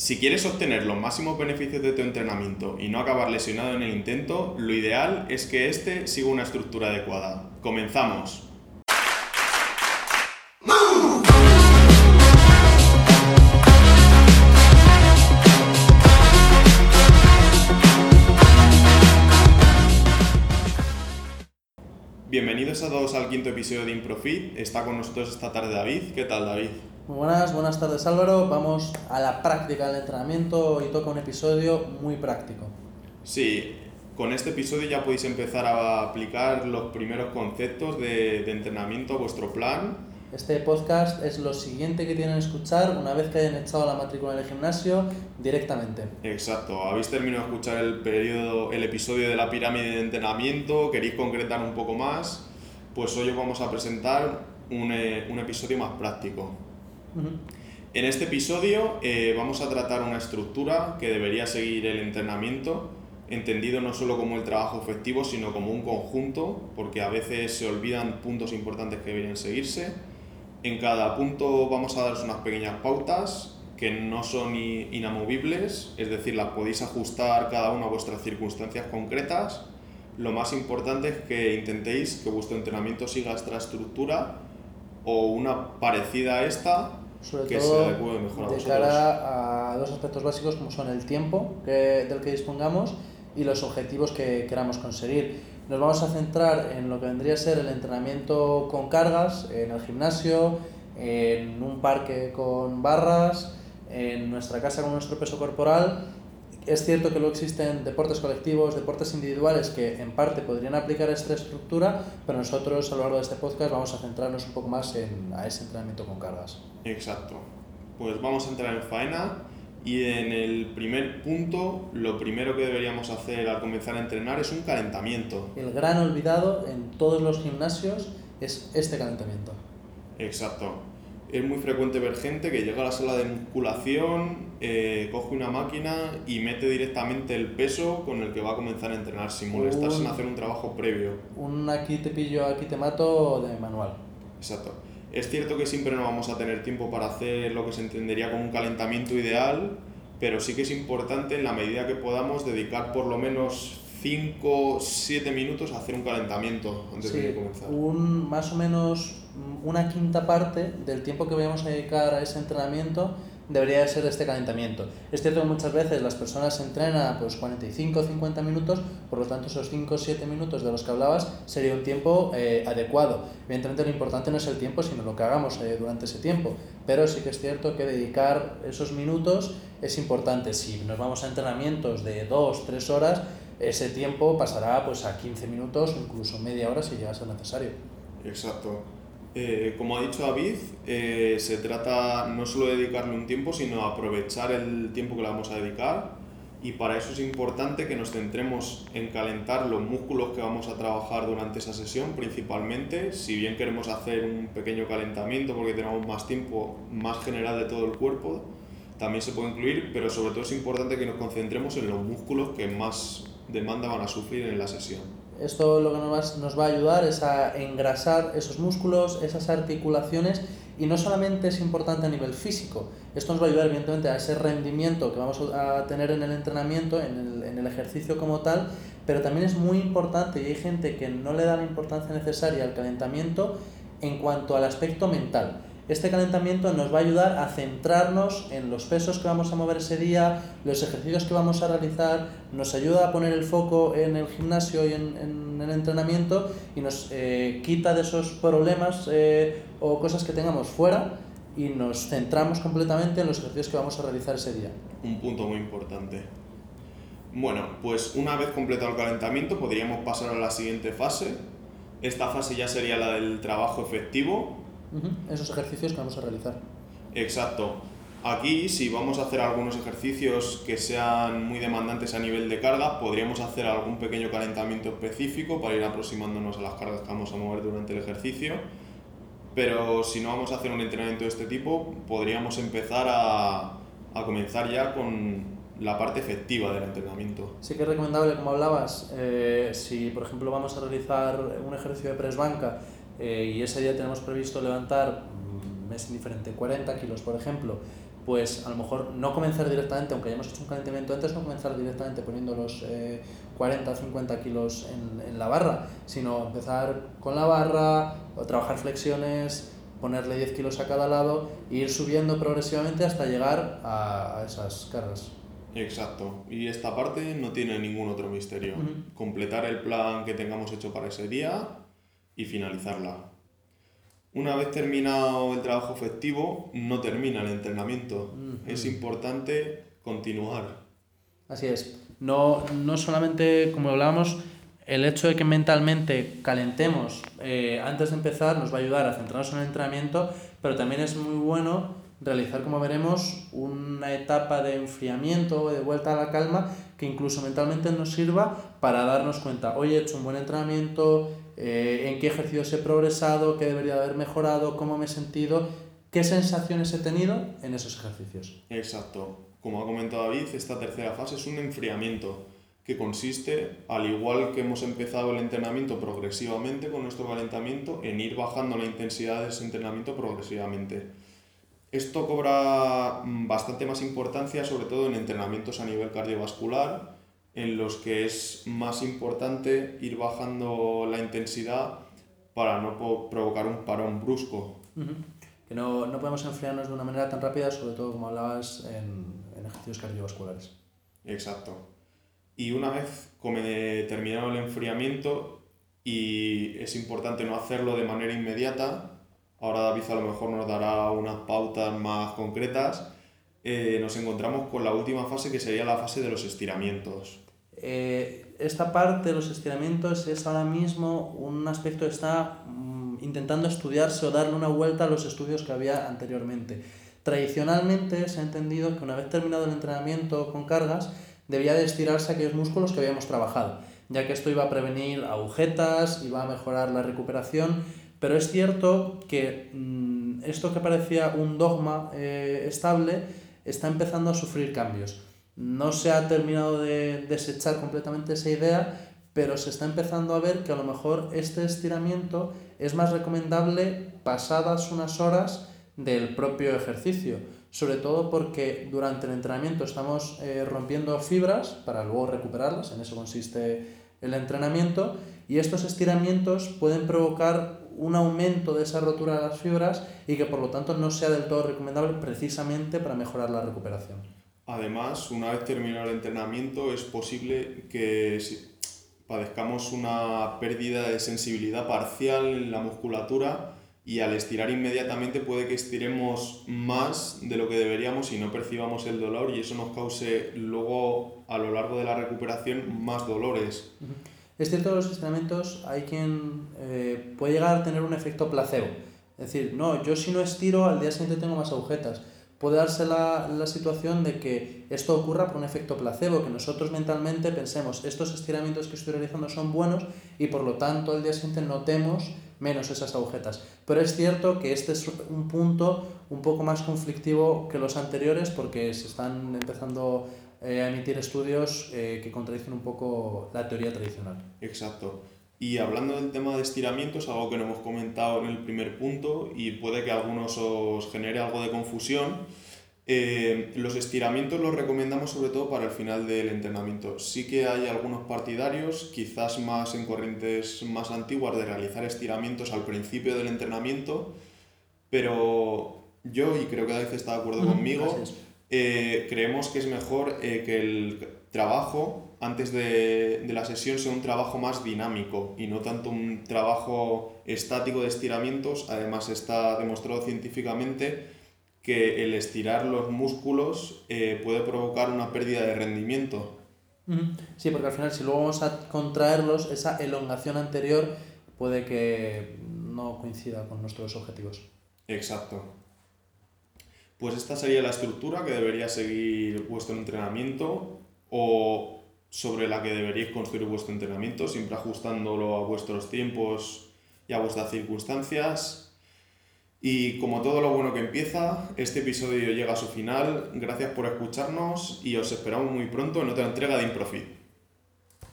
Si quieres obtener los máximos beneficios de tu entrenamiento y no acabar lesionado en el intento, lo ideal es que éste siga una estructura adecuada. ¡Comenzamos! Bienvenidos a todos al quinto episodio de Improfit. Está con nosotros esta tarde David. ¿Qué tal David? Muy buenas, buenas tardes Álvaro. Vamos a la práctica del entrenamiento y toca un episodio muy práctico. Sí, con este episodio ya podéis empezar a aplicar los primeros conceptos de, de entrenamiento a vuestro plan. Este podcast es lo siguiente que tienen que escuchar una vez que hayan echado la matrícula en el gimnasio directamente. Exacto, habéis terminado de escuchar el, periodo, el episodio de la pirámide de entrenamiento, queréis concretar un poco más, pues hoy os vamos a presentar un, eh, un episodio más práctico. En este episodio eh, vamos a tratar una estructura que debería seguir el entrenamiento, entendido no solo como el trabajo efectivo, sino como un conjunto, porque a veces se olvidan puntos importantes que deberían seguirse. En cada punto vamos a daros unas pequeñas pautas que no son inamovibles, es decir, las podéis ajustar cada una a vuestras circunstancias concretas. Lo más importante es que intentéis que vuestro entrenamiento siga esta estructura o una parecida a esta Sobre que todo se adecue mejor a de vosotros. cara a dos aspectos básicos como son el tiempo que- del que dispongamos y los objetivos que queramos conseguir. Nos vamos a centrar en lo que vendría a ser el entrenamiento con cargas, en el gimnasio, en un parque con barras, en nuestra casa con nuestro peso corporal. Es cierto que luego existen deportes colectivos, deportes individuales que en parte podrían aplicar esta estructura, pero nosotros a lo largo de este podcast vamos a centrarnos un poco más en a ese entrenamiento con cargas. Exacto. Pues vamos a entrar en faena y en el primer punto, lo primero que deberíamos hacer al comenzar a entrenar es un calentamiento. El gran olvidado en todos los gimnasios es este calentamiento. Exacto. Es muy frecuente ver gente que llega a la sala de musculación, eh, coge una máquina y mete directamente el peso con el que va a comenzar a entrenar sin molestarse en hacer un trabajo previo. Un aquí te pillo, aquí te mato de manual. Exacto. Es cierto que siempre no vamos a tener tiempo para hacer lo que se entendería como un calentamiento ideal, pero sí que es importante en la medida que podamos dedicar por lo menos 5 7 minutos a hacer un calentamiento antes de Sí, comenzar. un, más o menos una quinta parte del tiempo que vayamos a dedicar a ese entrenamiento debería de ser este calentamiento. Es cierto que muchas veces las personas entrenan pues 45 o 50 minutos, por lo tanto esos 5 o 7 minutos de los que hablabas sería un tiempo eh, adecuado. Evidentemente lo importante no es el tiempo, sino lo que hagamos eh, durante ese tiempo, pero sí que es cierto que dedicar esos minutos es importante. Si nos vamos a entrenamientos de 2, 3 horas, ese tiempo pasará pues a 15 minutos o incluso media hora si llega a ser necesario. Exacto. Eh, como ha dicho David, eh, se trata no solo de dedicarle un tiempo, sino aprovechar el tiempo que le vamos a dedicar. Y para eso es importante que nos centremos en calentar los músculos que vamos a trabajar durante esa sesión, principalmente. Si bien queremos hacer un pequeño calentamiento porque tenemos más tiempo, más general de todo el cuerpo, también se puede incluir, pero sobre todo es importante que nos concentremos en los músculos que más demanda van a sufrir en la sesión. Esto lo que nos va, a ayudar es a engrasar esos músculos, esas articulaciones y no solamente es importante a nivel físico, esto nos va a ayudar evidentemente a ese rendimiento que vamos a tener en el entrenamiento, en el, en el ejercicio como tal, pero también es muy importante y hay gente que no le da la importancia necesaria al calentamiento en cuanto al aspecto mental. Este calentamiento nos va a ayudar a centrarnos en los pesos que vamos a mover ese día, los ejercicios que vamos a realizar, nos ayuda a poner el foco en el gimnasio y en, el entrenamiento y nos eh, quita de esos problemas eh, o cosas que tengamos fuera y nos centramos completamente en los ejercicios que vamos a realizar ese día. un punto muy importante. Bueno, pues una vez completado el calentamiento podríamos pasar a la siguiente fase. Esta fase ya sería la del trabajo efectivo. Esos ejercicios que vamos a realizar. Exacto. Aquí, si vamos a hacer algunos ejercicios que sean muy demandantes a nivel de carga, podríamos hacer algún pequeño calentamiento específico para ir aproximándonos a las cargas que vamos a mover durante el ejercicio. Pero si no vamos a hacer un entrenamiento de este tipo, podríamos empezar a, a comenzar ya con la parte efectiva del entrenamiento. Sí que es recomendable, como hablabas, eh, si por ejemplo vamos a realizar un ejercicio de press banca eh, y ese día tenemos previsto levantar, mm, es indiferente, 40 kilos por ejemplo, pues a lo mejor no comenzar directamente, aunque hayamos hecho un calentamiento antes, no comenzar directamente poniendo los eh, 40 o 50 kilos en, en, la barra, sino empezar con la barra, o trabajar flexiones, ponerle 10 kilos a cada lado e ir subiendo progresivamente hasta llegar a, a esas cargas. Exacto. Y esta parte no tiene ningún otro misterio. Uh -huh. Completar el plan que tengamos hecho para ese día y finalizarla. Una vez terminado el trabajo efectivo, no termina el entrenamiento. Es importante continuar. Así es. No, no solamente, como hablábamos, el hecho de que mentalmente calentemos eh, antes de empezar nos va a ayudar a centrarnos en el entrenamiento, pero también es muy bueno realizar, como veremos, una etapa de enfriamiento, de vuelta a la calma, que incluso mentalmente nos sirva para darnos cuenta, hoy he hecho un buen entrenamiento, eh, en qué ejercicios he progresado, qué debería haber mejorado, cómo me he sentido, qué sensaciones he tenido en esos ejercicios. Exacto. Como ha comentado David, esta tercera fase es un enfriamiento que consiste, al igual que hemos empezado el entrenamiento progresivamente con nuestro calentamiento, en ir bajando la intensidad de ese entrenamiento progresivamente. Esto cobra mm, bastante más importancia, sobre todo en entrenamientos a nivel cardiovascular, en los que es más importante ir bajando la intensidad para no provocar un parón brusco. Uh -huh. Que no, no podemos enfriarnos de una manera tan rápida, sobre todo como hablabas en, en ejercicios cardiovasculares. Exacto. Y una vez terminado el enfriamiento, y es importante no hacerlo de manera inmediata, ahora David a lo mejor nos dará unas pautas más concretas, eh, nos encontramos con la última fase que sería la fase de los estiramientos. Eh, esta parte de los estiramientos es ahora mismo un aspecto que está mm, intentando estudiarse o darle una vuelta a los estudios que había anteriormente. Tradicionalmente se ha entendido que una vez terminado el entrenamiento con cargas, debía de estirarse aquellos músculos que habíamos trabajado, ya que esto iba a prevenir agujetas, iba a mejorar la recuperación, pero es cierto que mmm, esto que parecía un dogma eh, estable está empezando a sufrir cambios. No se ha terminado de desechar completamente esa idea, pero se está empezando a ver que a lo mejor este estiramiento es más recomendable pasadas unas horas del propio ejercicio, sobre todo porque durante el entrenamiento estamos eh, rompiendo fibras para luego recuperarlas, en eso consiste el entrenamiento, y estos estiramientos pueden provocar un aumento de esa rotura de las fibras y que por lo tanto no sea del todo recomendable precisamente para mejorar la recuperación. Además, una vez terminado el entrenamiento es posible que padezcamos una pérdida de sensibilidad parcial en la musculatura y al estirar inmediatamente puede que estiremos más de lo que deberíamos y no percibamos el dolor y eso nos cause luego a lo largo de la recuperación más dolores. Es cierto que los estiramientos hay quien eh, puede llegar a tener un efecto placebo. Es decir, no, yo si no estiro al día siguiente tengo más agujetas. Puede darse la, la situación de que esto ocurra por un efecto placebo, que nosotros mentalmente pensemos estos estiramientos que estoy realizando son buenos y por lo tanto al día siguiente notemos menos esas agujetas. Pero es cierto que este es un punto un poco más conflictivo que los anteriores porque se están empezando eh, a emitir estudios eh, que contradicen un poco la teoría tradicional. Exacto. Y hablando del tema de estiramientos, algo que no hemos comentado en el primer punto y puede que a algunos os genere algo de confusión, eh, los estiramientos los recomendamos sobre todo para el final del entrenamiento. Sí que hay algunos partidarios, quizás más en corrientes más antiguas, de realizar estiramientos al principio del entrenamiento, pero yo, y creo que David está de acuerdo conmigo, eh, creemos que es mejor eh, que el trabajo antes de, de, la sesión sea un trabajo más dinámico y no tanto un trabajo estático de estiramientos. Además está demostrado científicamente que el estirar los músculos eh, puede provocar una pérdida de rendimiento. Sí, porque al final si luego vamos a contraerlos, esa elongación anterior puede que no coincida con nuestros objetivos. Exacto. Pues esta sería la estructura que debería seguir vuestro entrenamiento o sobre la que deberíais construir vuestro entrenamiento, siempre ajustándolo a vuestros tiempos y a vuestras circunstancias. Y como todo lo bueno que empieza, este episodio llega a su final. Gracias por escucharnos y os esperamos muy pronto en otra entrega de Improfit.